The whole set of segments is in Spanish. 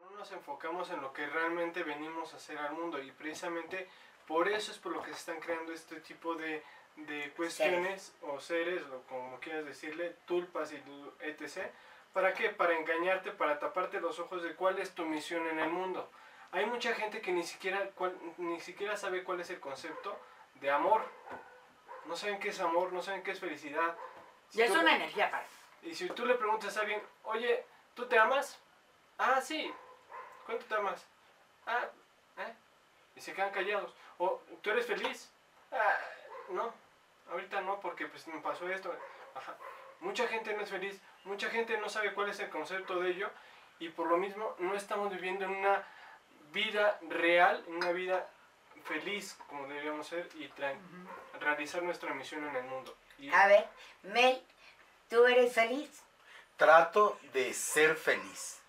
No nos enfocamos en lo que realmente venimos a hacer al mundo y precisamente por eso es por lo que se están creando este tipo de, de cuestiones o seres o como quieras decirle, tulpas y etc. ¿Para qué? Para engañarte, para taparte los ojos de cuál es tu misión en el mundo. Hay mucha gente que ni siquiera, cual- ni siquiera sabe cuál es el concepto de amor. No saben qué es amor, no saben qué es felicidad. Si Y es una energía para y si tú le preguntas a alguien, oye, ¿tú te amas? Ah, sí. ¿Cuánto te amas? Ah, ¿eh? Y se quedan callados. O, ¿tú eres feliz? Ah, no, ahorita no, porque pues me pasó esto. Ajá. Mucha gente no es feliz, mucha gente no sabe cuál es el concepto de ello y por lo mismo no estamos viviendo en una vida real, en una vida feliz como deberíamos ser y realizar nuestra misión en el mundo. Y- A ver, Mel, ¿tú eres feliz? Trato de ser feliz.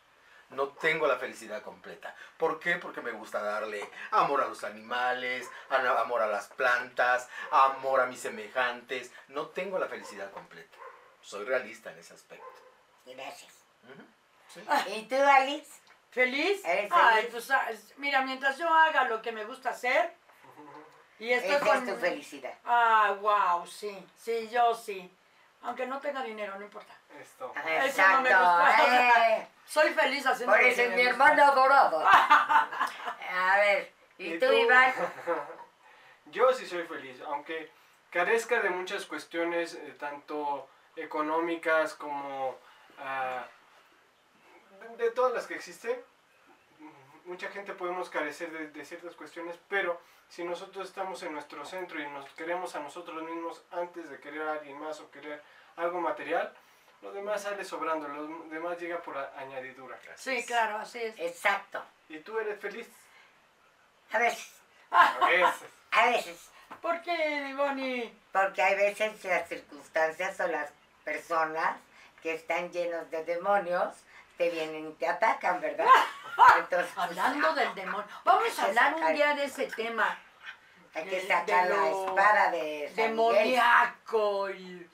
No tengo la felicidad completa. ¿Por qué? Porque me gusta darle amor a los animales, amor a las plantas, amor a mis semejantes. No tengo la felicidad completa. Soy realista en ese aspecto. Gracias. Sí. ¿Y tú, Alice? ¿Feliz? ¿Eres Ay, feliz? pues ah, mira, mientras yo haga lo que me gusta hacer y estoy Esa con... es tu felicidad. Ah, wow, sí, sí, yo sí. Aunque no tenga dinero, no importa. Esto. Eso no me Exacto. gusta. eh. Soy feliz haciendo Por eso es mi hermano adorado. A ver, ¿y, ¿Y tú, tú? Iván? Yo sí soy feliz, aunque carezca de muchas cuestiones, eh, tanto económicas como de, de todas las que existen. Mucha gente podemos carecer de, de ciertas cuestiones, pero si nosotros estamos en nuestro centro y nos queremos a nosotros mismos antes de querer a alguien más o querer algo material, lo demás sale sobrando, lo demás llega por a- añadidura. Sí, claro, así es. Exacto. ¿Y tú eres feliz? A veces, A veces. a veces. ¿Por qué, Bonnie? Porque hay veces las circunstancias o las personas que están llenos de demonios te vienen y te atacan, ¿verdad? Entonces, pues, Hablando del demonio. Vamos a hablar un día de ese tema. hay que sacar la espada de San. Demoníaco y...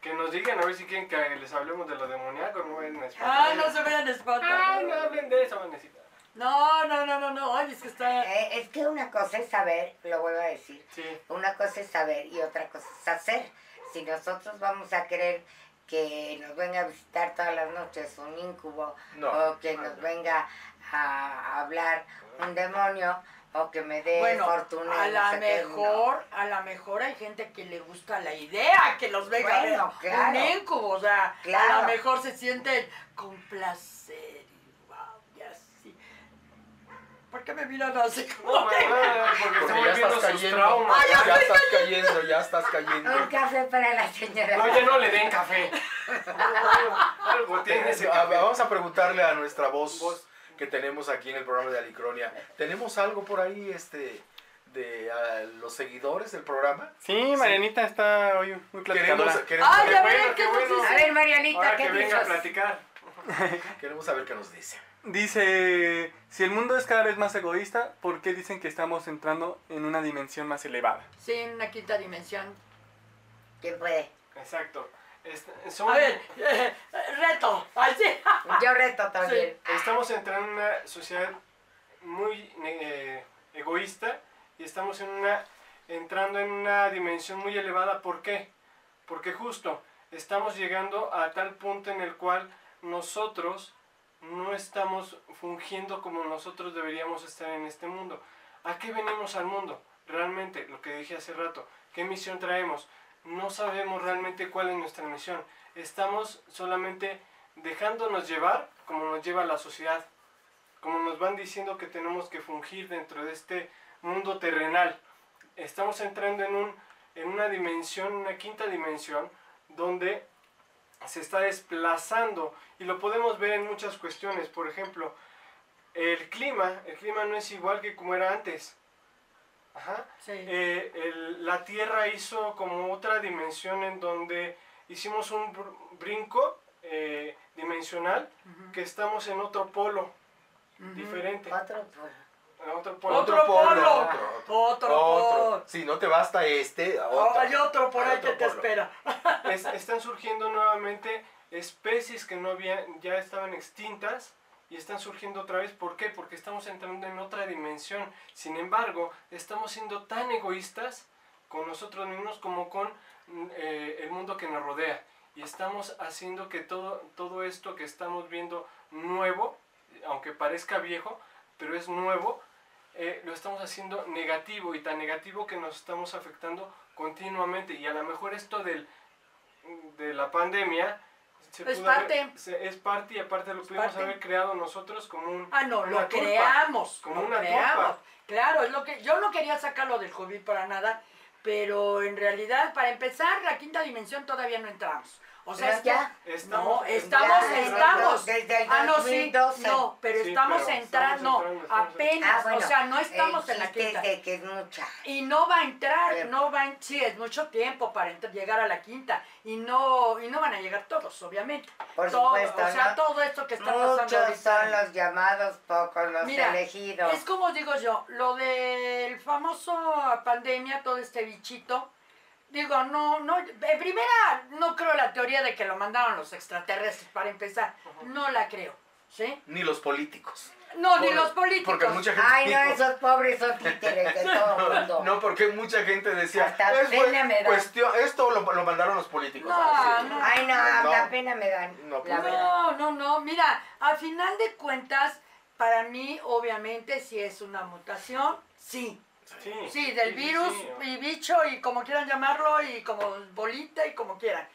Que nos digan a ver si quieren que les hablemos de lo demoníaco, no vayan a Ah, no se vayan a espantar. Ay, no hablen de eso, Vanesita. No, no, no, no, no. Oye, es que está... Eh, es que una cosa es saber, lo vuelvo a decir, Sí. una cosa es saber y otra cosa es hacer. Si nosotros vamos a querer que nos venga a visitar todas las noches un incubo No. o que nos venga a hablar un demonio o que me dé Bueno, fortuna. a la no sé qué, mejor, a la mejor hay gente que le gusta la idea, que los venga Bueno, a ver claro. un incubo, o sea, a lo mejor se sienten con placer. ¿Por qué me miran así como No, que- porque Porque ya estás sus cayendo. traumas. ya estás cayendo, ya estás cayendo. Un café para la señora. No, ya no le den café. Algo tiene ese café. Vamos a preguntarle a nuestra voz, Voz. que tenemos aquí en el programa de Alicronia. ¿Tenemos algo por ahí este de ah, los seguidores del programa? Sí, Marianita está hoy muy Queremos, platicadora. queremos, Ay, saber, a bueno, ver, qué ¿qué nos bueno. dice? A ver, Marianita, Ahora ¿qué que venga a platicar. queremos saber qué nos dice. Dice, si el mundo es cada vez más egoísta, ¿por qué dicen que estamos entrando en una dimensión más elevada? Sí, en una quinta dimensión. ¿Quién puede? Exacto. Est- son- A ver, eh, reto, así. Yo reto también. Estamos entrando en una sociedad muy eh, egoísta y estamos en una, entrando en una dimensión muy elevada. ¿Por qué? Porque justo estamos llegando a tal punto en el cual nosotros no estamos fungiendo como nosotros deberíamos estar en este mundo. ¿A qué venimos al mundo? Realmente, lo que dije hace rato, ¿qué misión traemos? No sabemos realmente cuál es nuestra misión. Estamos solamente dejándonos llevar como nos lleva la sociedad, como nos van diciendo que tenemos que fungir dentro de este mundo terrenal. Estamos entrando en, un, en una dimensión, una quinta dimensión, donde se está desplazando y lo podemos ver en muchas cuestiones. Por ejemplo, el clima, el clima no es igual que como era antes. Ajá. Sí. Eh, el- la Tierra hizo como otra dimensión en donde hicimos un br- brinco eh, dimensional que estamos en otro polo diferente. Otro. Otro polo. Otro polo. Otro, otro. Otro, Otro. Si no te basta este, otro. Hay otro por ahí que te espera. Es- están surgiendo nuevamente especies que no habían, ya estaban extintas y están surgiendo otra vez. ¿Por qué? Porque estamos entrando en otra dimensión. Sin embargo, estamos siendo tan egoístas con nosotros mismos como con eh, el mundo que nos rodea. Y estamos haciendo que todo, todo esto que estamos viendo nuevo, aunque parezca viejo, pero es nuevo, eh, lo estamos haciendo negativo y tan negativo que nos estamos afectando continuamente. Y a lo mejor esto del, de la pandemia se Es haber- parte. se- es parte y aparte lo pudimos parte. haber creado nosotros como un... Ah, no, lo creamos. como lo una creamos. Claro, es lo que yo no quería sacarlo del COVID para nada, pero en realidad, para empezar, la quinta dimensión todavía no entramos. O sea, es que- ya. Estamos no, estamos, Ya, estamos. Desde el Ah, no, sí, 2012. no, pero Sí, estamos pero entrando, entrando, apenas, Ah, bueno, o sea, no estamos en la quinta. de que es mucha. Y no va a entrar, Pero- no va a, sí, es mucho tiempo para entrar- llegar a la quinta. Y no, y no van a llegar todos, obviamente. Por Todo- supuesto, O sea, ¿no? todo esto que está pasando Muchos ahorita. son los llamados, pocos los Mira, elegidos. Es como digo yo, lo del famoso pandemia, todo este bichito, digo, no, no, en primera no creo la teoría de que lo mandaron los extraterrestres para empezar, no la creo, ¿sí? Ni los políticos. No, ni los políticos. Porque mucha gente. Ay, no, esos pobres son títeres de todo el mundo. No, porque mucha gente decía, Hasta es pena me da". cuestión, esto lo, lo mandaron los políticos. No, Ah, sí. no. Ay, no, No. la pena me dan. No, pues. No, no, no, mira, al final de cuentas, para mí, obviamente, si es una mutación, sí. Sí, Sí, del sí, virus sí. y bicho y como quieran llamarlo y como bolita y como quieran.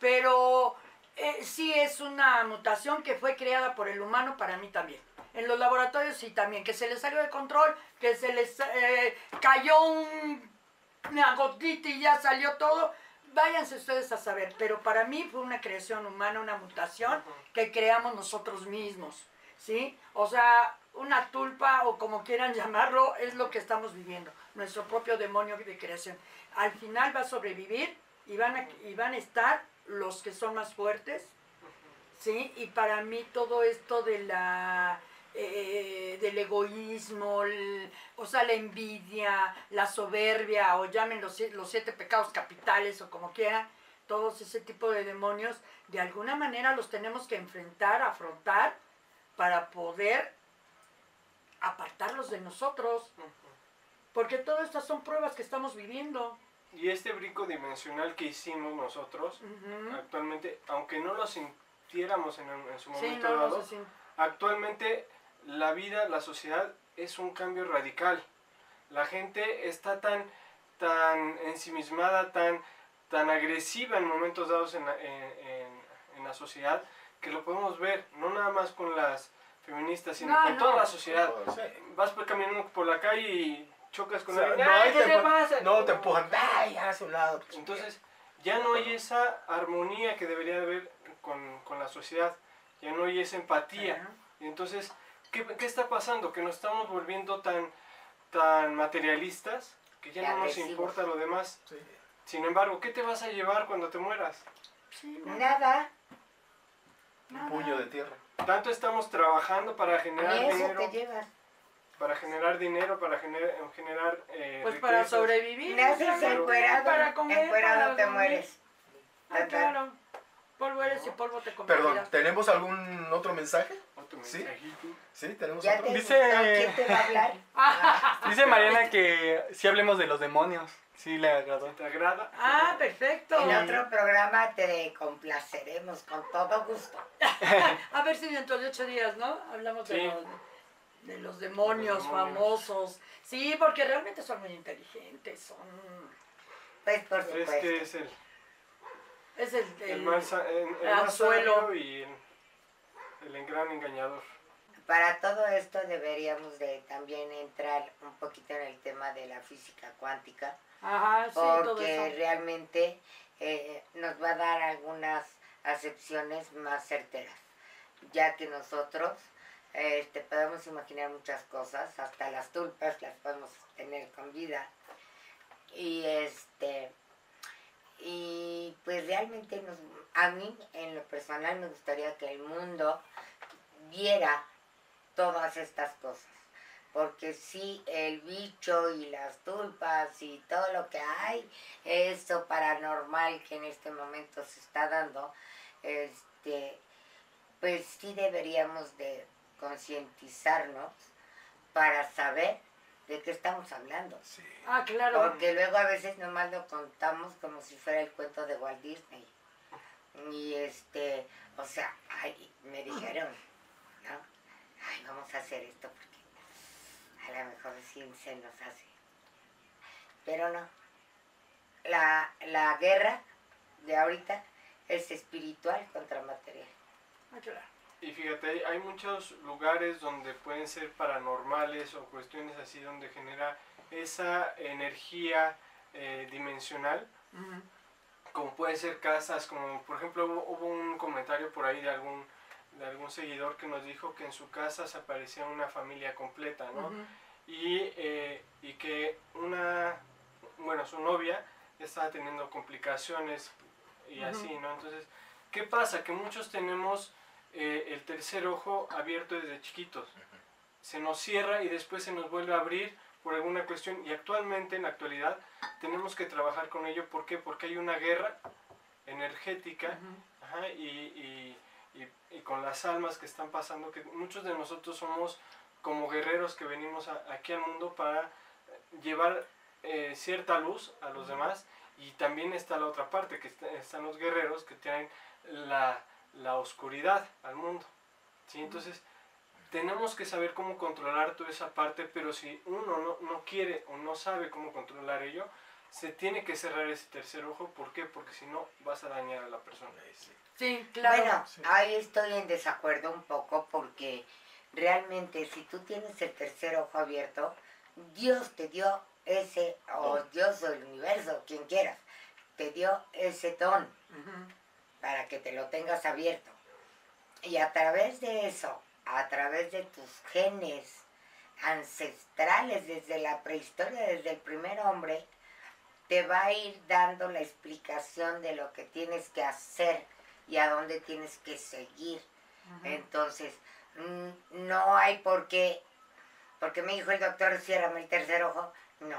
Pero eh, sí es una mutación que fue creada por el humano para mí también. En los laboratorios sí también, que se les salió de control, que se les eh, cayó un- una gotita y ya salió todo. Váyanse ustedes a saber, pero para mí fue una creación humana, una mutación que creamos nosotros mismos, ¿sí? O sea, una tulpa o como quieran llamarlo, es lo que estamos viviendo, nuestro propio demonio de creación. Al final va a sobrevivir y van a, y van a estar los que son más fuertes, ¿sí? Y para mí todo esto de la... eh, del egoísmo, o sea, la envidia, la soberbia, o llamen los, los siete pecados capitales, o como quieran, todos ese tipo de demonios, de alguna manera los tenemos que enfrentar, afrontar, para poder apartarlos de nosotros. Porque todas estas son pruebas que estamos viviendo. Y este brinco dimensional que hicimos nosotros, actualmente, aunque no lo sintiéramos en, en su momento no dado, actualmente la vida, la sociedad es un cambio radical. La gente está tan, tan ensimismada, tan, tan agresiva en momentos dados en la, en, en- en la sociedad, que lo podemos ver, no nada más con las feministas, sino No, con no. toda la sociedad. Sí. Vas por caminando por la calle y chocas con O sea, alguien. no, ¡Ay, ahí qué te te pasa! no, te empujan. ¡Ay, hace un lado! Entonces, ya no hay esa armonía que debería de haber con, con la sociedad, ya no hay esa empatía. Ajá. Y entonces, ¿qué, qué está pasando? Que nos estamos volviendo tan, tan materialistas que ya no nos importa lo demás. Sí. Sin embargo, ¿qué te vas a llevar cuando te mueras? Sí, no, Nada, Un puño de tierra. Tanto estamos trabajando para generar ni eso dinero, te llevas. para generar dinero, para gener- generar eh, Pues para riquezas. sobrevivir. Naces encuerado, para comer, encuerado para te dormir. mueres. Ah, claro. Polvo eres y polvo te Perdón, convertirás. ¿tenemos algún otro mensaje? Otro ¿Sí? mensajito. Sí, tenemos Ya otro. te Dice- ¿quién te va a hablar? Dice Mariana que sí hablemos de los demonios. Sí le agradó. ¿Te agrada? Ah, perfecto. En otro programa te complaceremos con todo gusto. A ver si dentro de ocho días, ¿no? Hablamos de, los, de los demonios Los demonios. famosos. Sí, porque realmente son muy inteligentes. Son. Pues por Es supuesto. que es el, Es el. el, el- mal, sa- el, el anzuelo. y el, el gran engañador. Para todo esto deberíamos de también entrar un poquito en el tema de la física cuántica, Ajá, sí, porque realmente eh, nos va a dar algunas acepciones más certeras, ya que nosotros este, podemos imaginar muchas cosas, hasta las tulpas las podemos tener con vida. Y este y pues realmente nos, a mí en lo personal me gustaría que el mundo viera todas estas cosas. Porque si el bicho y las tulpas y todo lo que hay, eso paranormal que en este momento se está dando, este, pues sí deberíamos de concientizarnos para saber de qué estamos hablando. Sí. Ah, claro. Porque luego a veces nomás lo contamos como si fuera el cuento de Walt Disney. Y este, o sea, ay, me dijeron. Ay, vamos a hacer esto porque a lo mejor sí se nos hace. Pero no. La, la guerra de ahorita es espiritual contra material. Ah. Y fíjate, hay- muchos lugares donde pueden ser paranormales o cuestiones así donde genera esa energía eh, dimensional, como pueden ser casas, como por ejemplo hubo, hubo un comentario por ahí de algún, de algún seguidor que nos dijo que en su casa se aparecía una familia completa, ¿no? Y, eh, y que una, bueno, su novia estaba teniendo complicaciones y así, ¿no? Entonces, ¿qué pasa? Que muchos tenemos eh, el tercer ojo abierto desde chiquitos. Se nos cierra y después se nos vuelve a abrir por alguna cuestión y actualmente, en la actualidad, tenemos que trabajar con ello. ¿Por qué? Porque hay una guerra energética. Ajá, y, y- y- y con las almas que están pasando, que muchos de nosotros somos como guerreros que venimos a- aquí al mundo para llevar eh, cierta luz a los demás y también está la otra parte, que está- están los guerreros que tienen la, la oscuridad al mundo. ¿sí? Entonces, tenemos que saber cómo controlar toda esa parte, pero si uno no, no quiere o no sabe cómo controlar ello, se tiene que cerrar ese tercer ojo. ¿Por qué? Porque si no, vas a dañar a la persona. Sí. Sí, claro. Bueno, Sí. ahí estoy en desacuerdo un poco porque realmente si tú tienes el tercer ojo abierto, Dios te dio ese, o. Dios o el universo, quien quieras, te dio ese don para que te lo tengas abierto. Y a través de eso, a través de tus genes ancestrales desde la prehistoria, desde el primer hombre, te va a ir dando la explicación de lo que tienes que hacer y a dónde tienes que seguir. Entonces, mm, no hay por qué, porque me dijo el doctor, ciérrame el tercer ojo. No,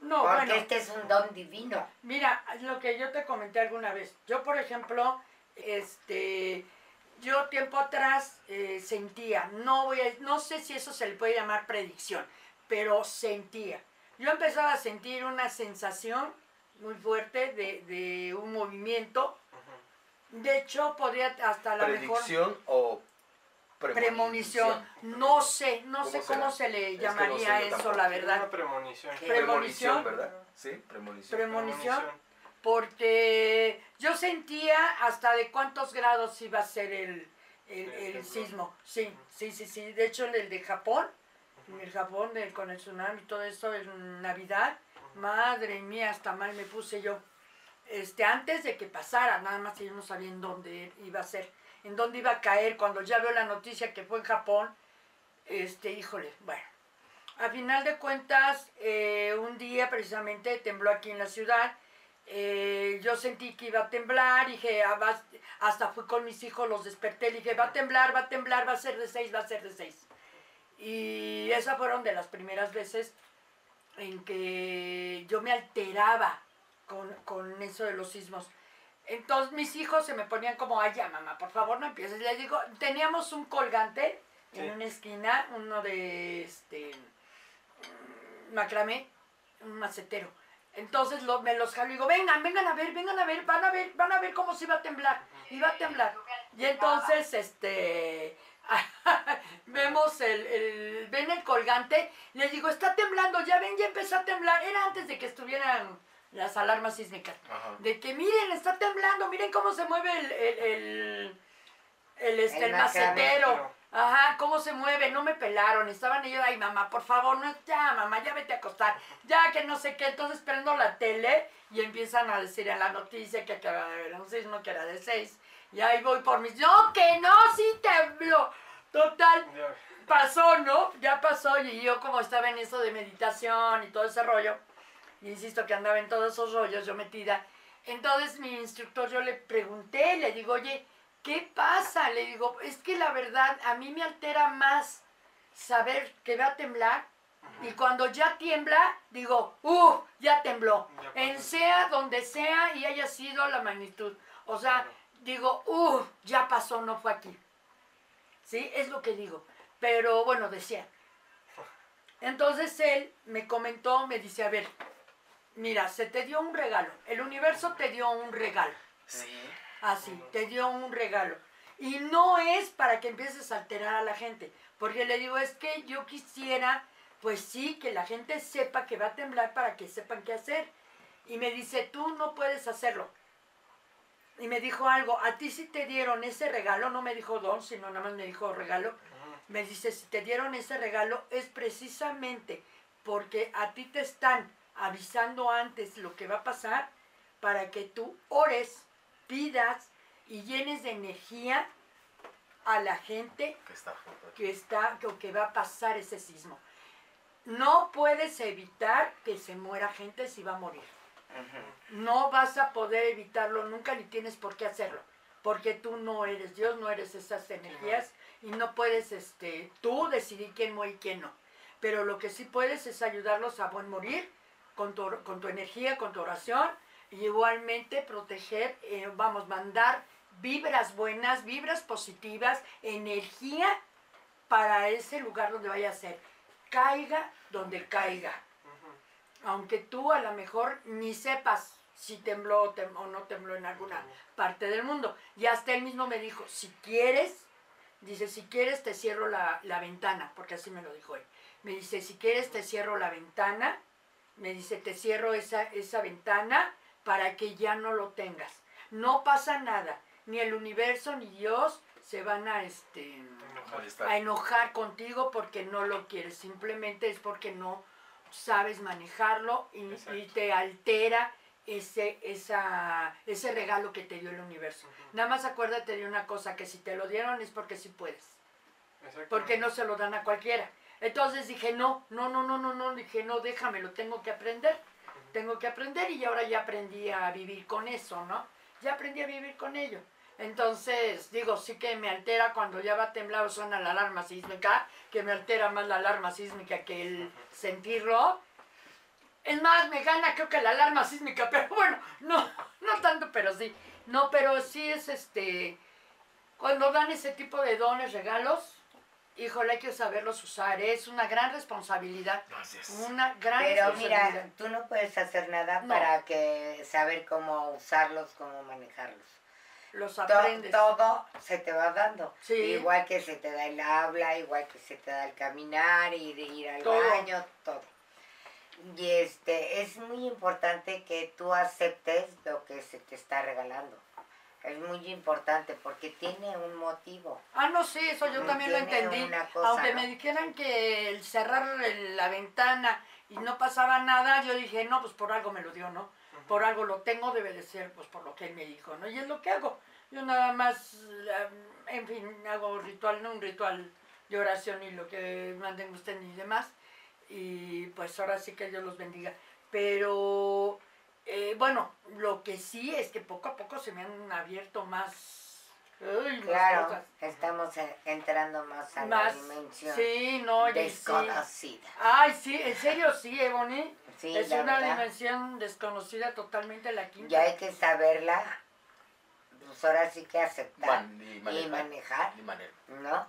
No, porque bueno. este es un don divino. Mira, lo que yo te comenté alguna vez. Yo, por ejemplo, este, yo tiempo atrás eh, sentía, no voy a, no sé si eso se le puede llamar predicción, pero sentía. Yo empezaba a sentir una sensación muy fuerte de, de un movimiento. De hecho, podría hasta la mejor ¿Predicción o premonición. No sé, no ¿Cómo sé será? cómo se le Es que no llamaría sé eso, tampoco. la Una verdad. premonición. ¿Qué? Premonición. ¿verdad? Sí, premonición. Premonición. porque yo sentía hasta de cuántos grados iba a ser el, el, El el temblor. sismo. Sí, sí, sí, sí. De hecho, el de Japón, en el Japón del- con el tsunami y todo eso en Navidad, madre mía, hasta mal me puse yo. Este, antes de que pasara, nada más que yo no sabía en dónde iba a ser, en dónde iba a caer. Cuando ya veo la noticia que fue en Japón, este, híjole, bueno. A final de cuentas, eh, un día precisamente tembló aquí en la ciudad. eh, yo sentí que iba a temblar, dije, ah, hasta fui con mis hijos, los desperté, le dije, va a temblar, va a temblar, va a ser de seis, va a ser de seis. Y esas fueron de las primeras veces en que yo me alteraba con, con eso de los sismos. Entonces mis hijos se me ponían como, ay ya mamá, por favor no empieces. Les digo, teníamos un colgante Sí. en una esquina, uno de este mm, macramé, un macetero. Entonces lo- me los jalo y digo, vengan, vengan a ver, vengan a ver, van a ver, van a ver cómo se iba a temblar. Iba a temblar. Y entonces, este, vemos el, el- ven el colgante, les digo, está temblando, ya ven, ya empezó a temblar. Era antes de que estuvieran las alarmas sísmicas. Ajá. De que miren, está temblando, miren cómo se mueve el, el, el, el, este, El macetero. Ajá, cómo se mueve, no me pelaron, estaban ellos, ay mamá, por favor, no, ya mamá, ya vete a acostar, ya que no sé qué, entonces prendo la tele y empiezan a decir en la noticia que acaba de haber un sismo que era de seis, y ahí voy por mis, no, que no, sí tembló, total, pasó, ¿no? Ya pasó y yo como estaba en eso de meditación y todo ese rollo, y insisto que andaba en todos esos rollos yo metida, entonces mi instructor yo le pregunté, le digo, oye, ¿qué pasa? Le digo, es que la verdad a mí me altera más saber que va a temblar y cuando ya tiembla, digo, ¡uh! Ya tembló. Ya. En sea donde sea y haya sido la magnitud. O sea, digo, uh, ya pasó, no fue aquí. ¿Sí? Es lo que digo. Pero bueno, decía. Entonces él me comentó, me dice, a ver, mira, se te dio un regalo. El universo te dio un regalo. Sí. Así, te dio un regalo. Y no es para que empieces a alterar a la gente. Porque le digo, es que yo quisiera, pues sí, que la gente sepa que va a temblar para que sepan qué hacer. Y me dice, tú no puedes hacerlo. Y me dijo algo, a ti si te dieron ese regalo, no me dijo don, sino nada más me dijo regalo. Me dice, si te dieron ese regalo es precisamente porque a ti te están avisando antes lo que va a pasar para que tú ores, pidas y llenes de energía a la gente Que está que está o que va a pasar ese sismo. No puedes evitar que se muera gente si va a morir. No vas a poder evitarlo nunca ni tienes por qué hacerlo, porque tú no eres Dios, no eres esas energías y no puedes este tú decidir quién muere y quién no. Pero lo que sí puedes es ayudarlos a buen morir con tu, con tu energía, con tu oración y igualmente proteger, eh, vamos, mandar vibras buenas, vibras positivas, energía para ese lugar donde vaya a ser. Caiga donde caiga. Aunque tú a lo mejor ni sepas si tembló o, tem- o no tembló en alguna parte del mundo. Y hasta él mismo me dijo, si quieres, dice, si quieres te cierro la, la ventana, porque así me lo dijo él. Me dice, si quieres te cierro la ventana, me dice, te cierro esa, esa ventana para que ya no lo tengas. No pasa nada, ni el universo ni Dios se van a, este, a enojar contigo porque no lo quieres, simplemente es porque no sabes manejarlo y, te altera ese, esa, ese regalo que te dio el universo. Nada más acuérdate de una cosa, que si te lo dieron es porque sí puedes, porque no se lo dan a cualquiera. Entonces dije, no, no, no, no, no, no, dije, no, déjame, lo tengo que aprender, tengo que aprender y ahora ya aprendí a vivir con eso, ¿no? Ya aprendí a vivir con ello. Entonces, digo, sí que me altera cuando ya va a temblar o suena la alarma sísmica, que me altera más la alarma sísmica que el sentirlo. Es más, me gana creo que la alarma sísmica, pero bueno, no, no tanto, pero sí. No, pero sí es este, cuando dan ese tipo de dones, regalos, híjole, hay que saberlos usar, es una gran responsabilidad, Gracias. una gran Pero responsabilidad. mira, tú no puedes hacer nada No. para que saber cómo usarlos, cómo manejarlos. Los To- aprendes. todo se te va dando. Sí. Igual que se te da el habla, igual que se te da el caminar, ir, ir al Todo. baño, todo. Y este, es muy importante que tú aceptes lo que se te está regalando. Es muy importante porque tiene un motivo. Ah, no, sí, eso yo Mm, también lo entendí. cosa, Aunque ¿no? me dijeran que el cerrar la ventana y no pasaba nada, yo dije, no, pues por algo me lo dio, ¿no? Por algo lo tengo, debe de ser, pues por lo que él me dijo, ¿no? Y es lo que hago. Yo nada más, eh, en fin, hago ritual, no un ritual de oración y lo que manden usted ni demás. Y pues ahora sí que Dios los bendiga. Pero, eh, bueno, lo que sí es que poco a poco se me han abierto más... Claro, cosas. estamos entrando más a más la dimensión sí no sí. desconocida. ay sí en serio sí Ebony Sí, es la una verdad. dimensión desconocida totalmente la quinta Ya hay que saberla, pues ahora sí que aceptar Man- y y manejar. Y manejar. ¿no?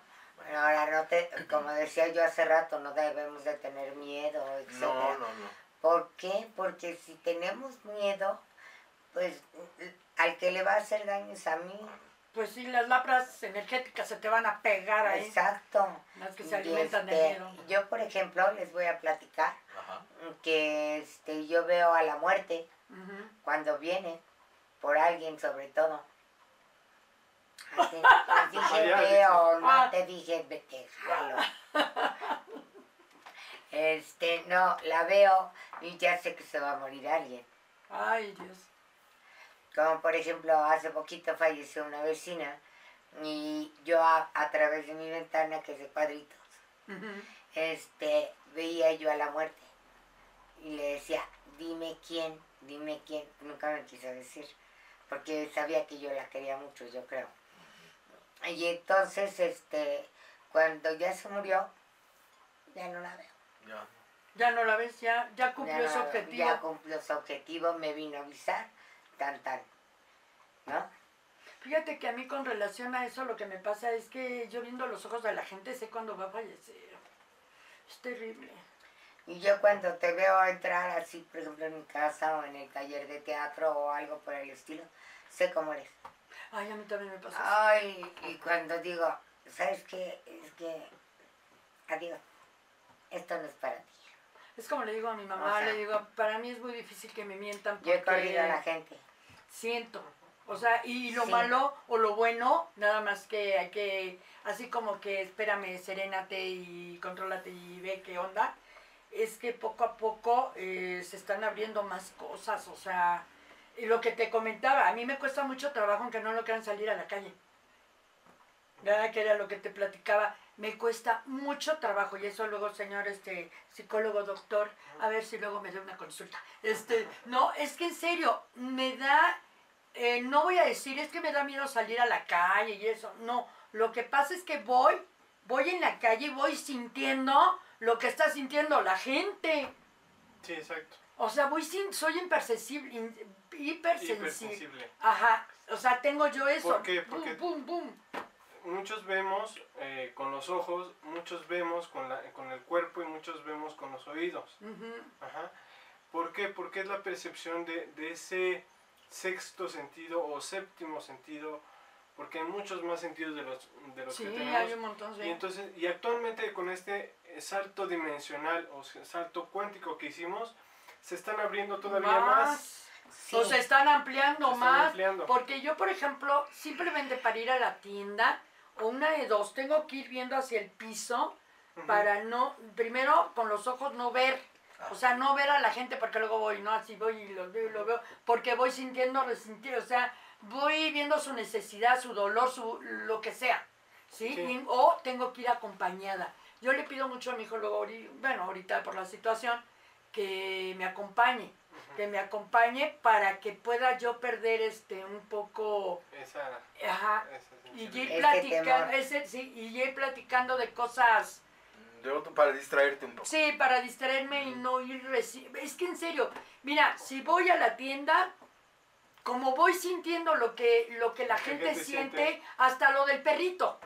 Ahora no te, como decía yo hace rato, no debemos de tener miedo, etc. No, no, no. ¿Por qué? Porque si tenemos miedo, pues al que le va a hacer daño es a mí. pues sí las lapras energéticas se te van a pegar ahí Exacto. las que se alimentan de este, miedo yo, por ejemplo, les voy a platicar Ajá. que este, yo veo a la muerte cuando viene por alguien sobre todo. Así, les dije María, veo, no Ah. te dije vete, jalo. Este, no, la veo y ya sé que se va a morir alguien. ay Dios Como por ejemplo, hace poquito falleció una vecina y yo a, a través de mi ventana, que es de cuadritos, este, veía yo a la muerte y le decía, dime quién, dime quién. Nunca me quiso decir, porque sabía que yo la quería mucho, yo creo. Y entonces, este, cuando ya se murió, ya no la veo. Ya. ya no la ves ya ya Ya, cumplió no su objetivo ya cumplió su objetivo, me vino a avisar, tan tan. ¿No? Fíjate que a mí con relación a eso lo que me pasa es que yo viendo los ojos de la gente sé cuándo va a fallecer. Es terrible. Y yo cuando te veo entrar así, por ejemplo, en mi casa o en el taller de teatro o algo por el estilo, sé cómo eres. Ay, a mí también me pasa. eso. Ay, y cuando digo, ¿sabes qué? Es que, adiós, esto no es para ti. Es como le digo a mi mamá, O sea, le digo, para mí es muy difícil que me mientan Yo he porque corrido a la gente. siento. O sea, y lo Sí. malo o lo bueno, nada más que hay que, así como que espérame, serénate y contrólate y ve qué onda, es que poco a poco eh, se están abriendo más cosas, o sea, y lo que te comentaba, a mí me cuesta mucho trabajo aunque no lo quieran salir a la calle. ¿Verdad? Que era lo que te platicaba. Me cuesta mucho trabajo y eso luego, señor este psicólogo, doctor, a ver si luego me da una consulta. Este, no, es que en serio, me da, eh, no voy a decir, es que me da miedo salir a la calle y eso. No, lo que pasa es que voy, voy en la calle y voy sintiendo lo que está sintiendo la gente. Sí, exacto. O sea, voy sin, soy impersensible, in- hipersensible. Hipersensible. Ajá, o sea, tengo yo eso. ¿Por qué? Porque- pum, pum. Muchos vemos eh, con los ojos, muchos vemos con, la, con el cuerpo y muchos vemos con los oídos. Ujú. Ajá. ¿Por qué? Porque es la percepción de, de ese sexto sentido o séptimo sentido, porque hay muchos más sentidos de los, de los Sí, que tenemos. hay un montón Y de... entonces, y actualmente con este salto dimensional o salto cuántico que hicimos, se están abriendo todavía más. Sí. O se están ampliando Se están más. ampliando. Porque yo, por ejemplo, simplemente para ir a la tienda, o una de dos, tengo que ir viendo hacia el piso para no, primero con los ojos no ver. O sea, no ver a la gente porque luego voy, no, así voy y lo veo y lo veo, porque voy sintiendo, resintiendo, o sea, voy viendo su necesidad, su dolor, su lo que sea, ¿sí? Sí. Y- o tengo que ir acompañada. Yo le pido mucho a mi hijo luego, bueno, ahorita por la situación, que me acompañe, que me acompañe para que pueda yo perder este un poco, Esa, ajá, esa y ir. Ese platicando, ese, sí, y ir platicando de cosas Yo para distraerte un poco. Sí, para distraerme y no ir Es que en serio, mira, si voy a la tienda, como voy sintiendo lo que, lo que la gente, gente siente, siente. hasta lo del perrito.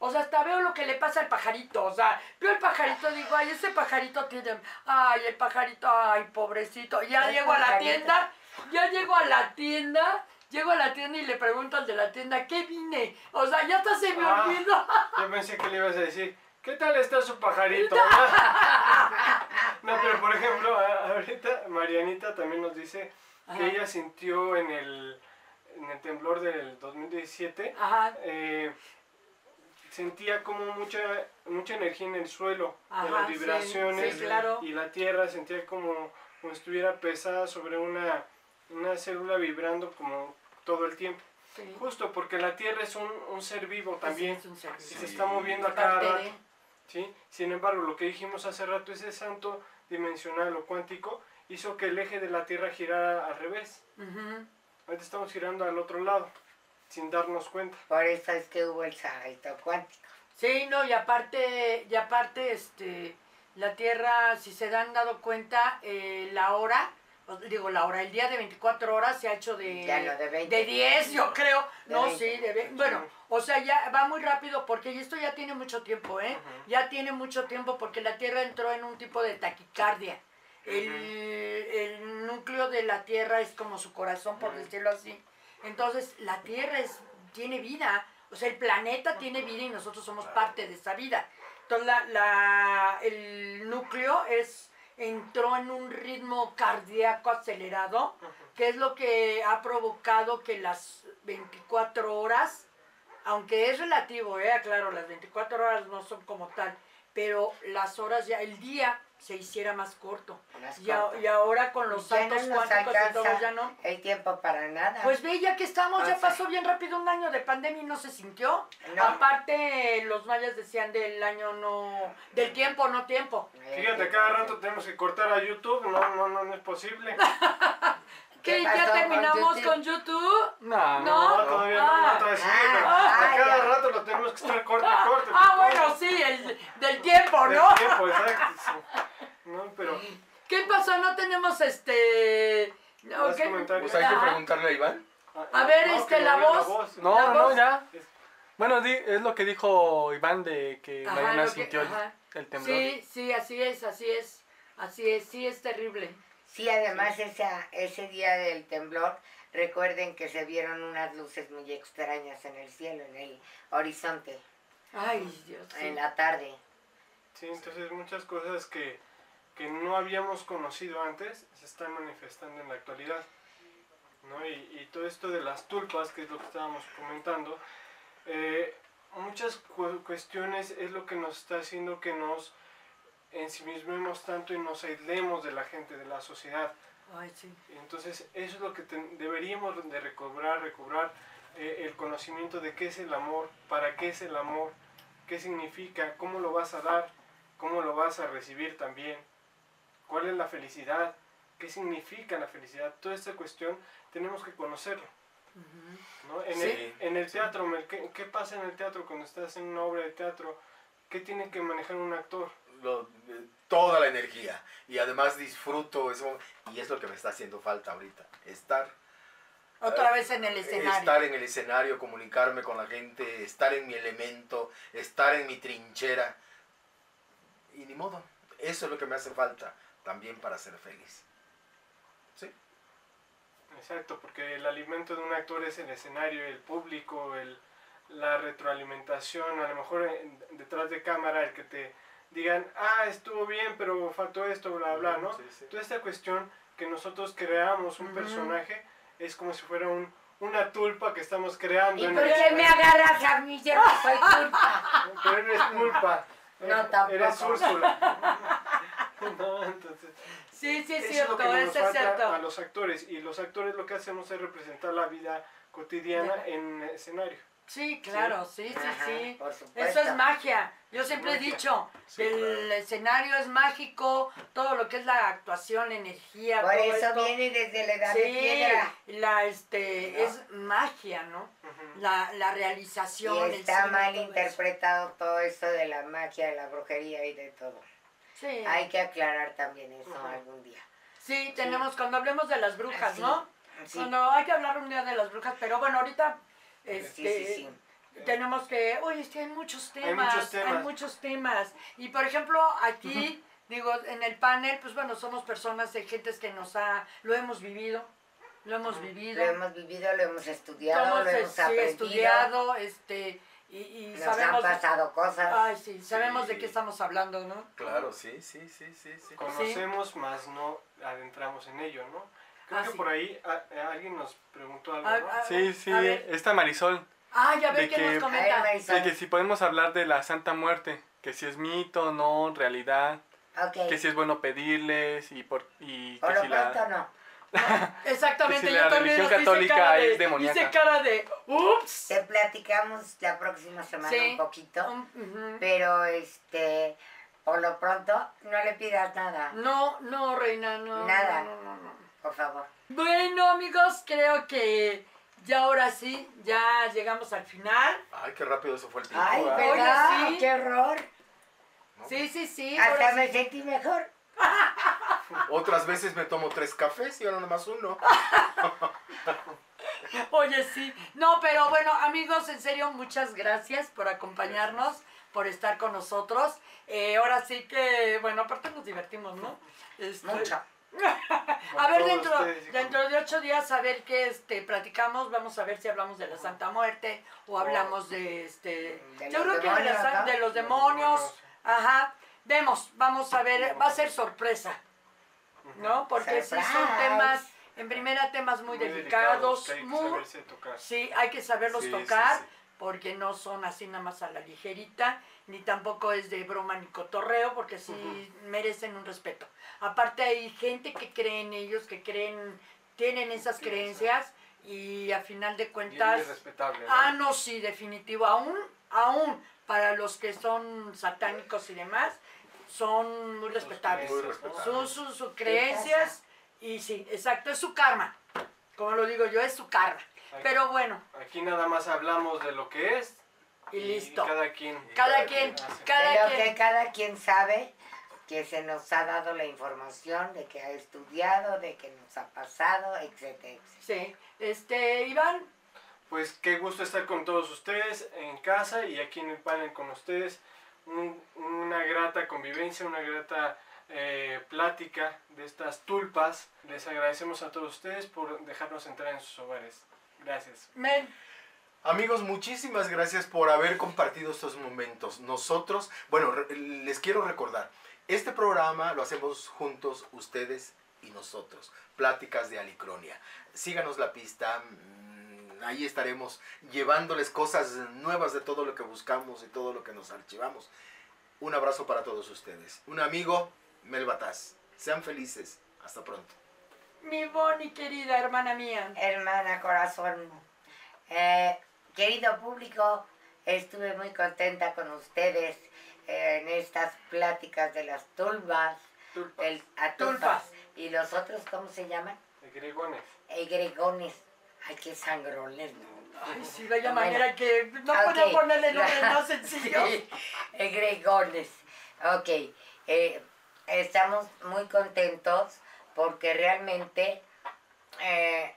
O sea, hasta veo lo que le pasa al pajarito. O sea, veo el pajarito, digo, ay, ese pajarito tiene. Ay, el pajarito, ay, pobrecito. Ya El llego a la pajarito. tienda, ya llego a la tienda. Llego a la tienda y le pregunto al de la tienda, ¿qué vine? O sea, ya hasta se me Ah. olvidó. Yo pensé que le ibas a decir, ¿qué tal está su pajarito? no, pero por ejemplo, ahorita Marianita también nos dice Ajá. que ella sintió en el, en el temblor del 2017, Ajá, eh, sentía como mucha, mucha energía en el suelo, de Ajá, las vibraciones, sí, claro. y la tierra sentía como, como estuviera pesada sobre una, una célula vibrando como todo el tiempo. sí. Justo porque la tierra es un, un ser vivo también. Ser y se está moviendo a cada rato. ¿sí? Sin embargo, lo que dijimos hace rato, ese santo dimensional o cuántico, hizo que el eje de la Tierra girara al revés. Ujú. Ahorita estamos girando al otro lado, sin darnos cuenta. Por eso es que hubo el salto cuántico. Sí, no, y aparte, y aparte, este, la Tierra, si se han dado cuenta, eh, la hora, digo, la hora, el día de 24 horas se ha hecho de, Ya no, de 20. de 10, yo creo. De no, 20. sí, de ve- Bueno, o sea, ya va muy rápido porque esto ya tiene mucho tiempo, ¿eh? Ya tiene mucho tiempo porque la Tierra entró en un tipo de taquicardia. El, el núcleo de la Tierra es como su corazón, por decirlo así. Entonces, la Tierra es, tiene vida, o sea, el planeta tiene vida y nosotros somos parte de esa vida. Entonces, la, la- el núcleo es, entró en un ritmo cardíaco acelerado, que es lo que ha provocado que las 24 horas, aunque es relativo, eh, claro, las 24 horas no son como tal, pero las horas ya, el día se hiciera más corto. Más Y, a- corto. y ahora con los no saltos nos cuánticos y todo ya no. El tiempo para nada. Pues ve, ya que estamos, ya sea- pasó bien rápido un año de pandemia y no se sintió. No. Aparte, los mayas decían del año no, del tiempo no tiempo. Fíjate, cada rato tenemos que cortar a YouTube, no, no, no, no es posible. ¿Que pasó ya con terminamos YouTube? con YouTube? No. No. No, todavía no, no, todavía sí, Ah, ah, a cada ya. rato lo tenemos que estar corte, corte. Ah, corte. bueno, sí, el del tiempo, Del ¿no? tiempo, exacto. No, pero ¿Qué pasó? No tenemos este. no, Más ¿qué? comentarios. Pues hay que preguntarle a Iván. A ver, no, este, la nos dé voz. No, La no, voz- ya. Bueno, di- es lo que dijo Iván de que Ajá, Mariana que- sintió el temblor. Sí, sí, así es, así es. Así es, sí es terrible. Sí, además esa, ese día del temblor, recuerden que se vieron unas luces muy extrañas en el cielo, en el horizonte, Ay, Dios. sí. en la tarde. Sí, entonces muchas cosas que, que no habíamos conocido antes se están manifestando en la actualidad. ¿no? Y, y todo esto de las tulpas, que es lo que estábamos comentando, eh, muchas cu- cuestiones es lo que nos está haciendo que nos ensimismemos tanto y nos aislemos de la gente, de la sociedad. Ay, sí. Entonces, eso es lo que ten- deberíamos de recobrar, recobrar eh, el conocimiento de qué es el amor, para qué es el amor, qué significa, cómo lo vas a dar, cómo lo vas a recibir también, cuál es la felicidad, qué significa la felicidad. Toda esta cuestión tenemos que conocerlo. ¿no? En, Sí. el, en el teatro, ¿qué, qué pasa en el teatro cuando estás en una obra de teatro? ¿Qué tiene que manejar un actor? Lo- eh, toda la energía. Y además disfruto eso. Y es lo que me está haciendo falta ahorita. Estar. Otra vez en el escenario. Estar en el escenario, comunicarme con la gente, estar en mi elemento, estar en mi trinchera. Y ni modo. Eso es lo que me hace falta también para ser feliz. ¿Sí? Exacto, porque el alimento de un actor es el escenario, el público, el, la retroalimentación, a lo mejor en- detrás de cámara, el que te digan, ah, estuvo bien, pero faltó esto, bla, bla, ¿no? Sí, sí. Toda esta cuestión que nosotros creamos un personaje es como si fuera un, una tulpa que estamos creando. ¿Y en por qué me agarras a mí? Soy culpa. Pero eres tulpa. No, tampoco. Eres Úrsula. no, entonces... Sí, sí, es Eso es lo cierto, que nos es falta a cierto. los actores y los actores lo que hacemos es representar la vida cotidiana en escenario. Sí, claro, sí, sí, Ajá, sí. por Eso es magia. Yo siempre he dicho, Sí, el claro. escenario es mágico, todo lo que es la actuación, la energía, Por todo eso esto. viene desde la edad de piedra. la este ¿No? es magia, ¿no? La, la realización. Y está cine, mal todo eso. interpretado todo esto de la magia, de la brujería y de todo. Sí. Hay que aclarar también eso algún día. Sí, tenemos, cuando hablemos de las brujas, ¿no? Sí, Cuando hay que hablar un día de las brujas, pero bueno, ahorita este, sí, sí, sí. tenemos que, oye, es que hay muchos temas, muchos temas. hay muchos temas. Y por ejemplo, aquí, digo, en el panel, pues bueno, somos personas, hay gentes que nos ha, lo hemos vivido, lo hemos vivido. Lo hemos vivido, lo hemos estudiado, lo hemos sí, aprendido. estudiado, este, y, y Nos sabemos, han pasado cosas. ay, sí, sabemos Sí. de qué estamos hablando, ¿no? Claro, sí, sí, sí, sí. sí. Conocemos, más no adentramos en ello, ¿no? Creo Ah, que sí. por ahí a- a alguien nos preguntó algo, A- ¿no? a- Sí, sí, esta Marisol, Ah, ya De ve que que- nos comenta. Marisol. de que si podemos hablar de la Santa Muerte, que si es mito, no, realidad, Ok. que si es bueno pedirles y por y Por que lo si la pronto no. Exactamente, Que si yo la también religión hice católica cara de, es demoníaca. hice cara de, ups. Te platicamos la próxima semana Sí. un poquito. Um. Pero este, por lo pronto, no le pidas nada, No, no, reina, no. Nada. No, no, no, no. Por favor. Bueno, amigos, creo que ya ahora sí, ya llegamos al final. Ay, qué rápido se fue el tiempo. Ay, ¿verdad? Sí. ¡Qué horror! ¿No? Sí, sí, sí. Hasta ahora me sí. sentí mejor. Otras veces me tomo tres cafés y ahora nada más uno. Oye, sí. No, pero bueno, amigos, en serio, muchas gracias por acompañarnos, por estar con nosotros. Eh, ahora sí que, bueno, aparte nos divertimos, ¿no? Este, Mucho. A ver, dentro, ustedes dentro de ocho días, a ver qué este, platicamos. Vamos a ver si hablamos de la Santa Muerte o hablamos de este. De yo creo que de, la de los demonios. Ajá. Vemos, vamos a ver. Va a ser sorpresa, ¿no? Porque sí son temas, en primera, temas muy, delicados. que hay que muy. Sí, hay que saberlos Sí, tocar sí. Porque no son así nada más a la ligerita, ni tampoco es de broma ni cotorreo, porque sí merecen un respeto. Aparte hay gente que cree en ellos, que creen, tienen esas creencias y a final de cuentas... respetable. ¿no? Ah, no, sí, definitivo. Aún, aún para los que son satánicos y demás, son muy respetables. Muy respetables. Son sus, sus creencias y sí, exacto, es su karma. Como lo digo yo, es su karma. Aquí- Pero bueno, Aquí nada más hablamos de lo que es y listo. cada quien. Cada cada quien, cada quien. que cada quien sabe que se nos ha dado la información de que ha estudiado, de que nos ha pasado, etcétera. Sí. Este, Iván, Pues qué gusto estar con todos ustedes en casa y aquí en el panel con ustedes. Un- una grata convivencia, una grata eh, plática de estas tulpas. Les agradecemos a todos ustedes por dejarnos entrar en sus hogares. Gracias. men, Amigos, muchísimas gracias por haber compartido estos momentos. Nosotros, bueno, les quiero recordar, este programa lo hacemos juntos ustedes y nosotros. Pláticas de Alicronia. Síganos la pista. mm, Ahí estaremos llevándoles cosas nuevas de todo lo que buscamos y todo lo que nos archivamos. Un abrazo para todos ustedes. Un amigo, Mel Bataz. Sean felices. Hasta pronto. Mi Bonnie querida hermana mía. Hermana corazón, eh, querido público, estuve muy contenta con ustedes eh, en estas pláticas de las tulbas, Tulpas. el, a Tulpas. tulpas. ¿Y los otros cómo se llaman? Egregones. Egregones. Ay, qué sangrones, ¿no? Ay, sí, vaya Bueno. manera que no Ok. puedo ponerle nombres más sencillos. Sí, egregones. Ok, eh, estamos muy contentos porque realmente eh,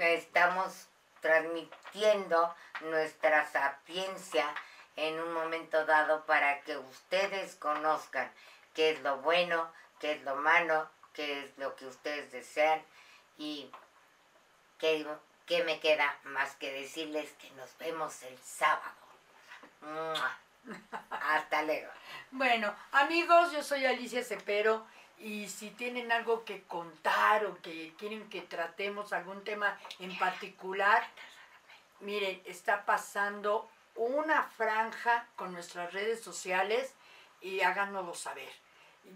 estamos transmitiendo nuestra sapiencia en un momento dado para que ustedes conozcan qué es lo bueno, qué es lo malo, qué es lo que ustedes desean y qué, qué me queda más que decirles que nos vemos el sábado. ¡Mua! Hasta luego. Bueno, amigos, yo soy Alicia Cepero y si tienen algo que contar o que quieren que tratemos algún tema en particular, miren, está pasando una franja con nuestras redes sociales y háganoslo saber.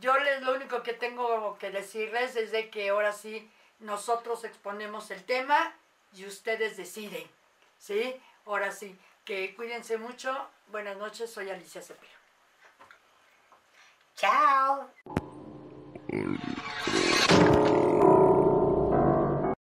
Yo les lo único que tengo que decirles es de que ahora sí nosotros exponemos el tema y ustedes deciden, ¿sí? Ahora sí, que cuídense mucho. Buenas noches, soy Alicia Cepero. Chao. Alright.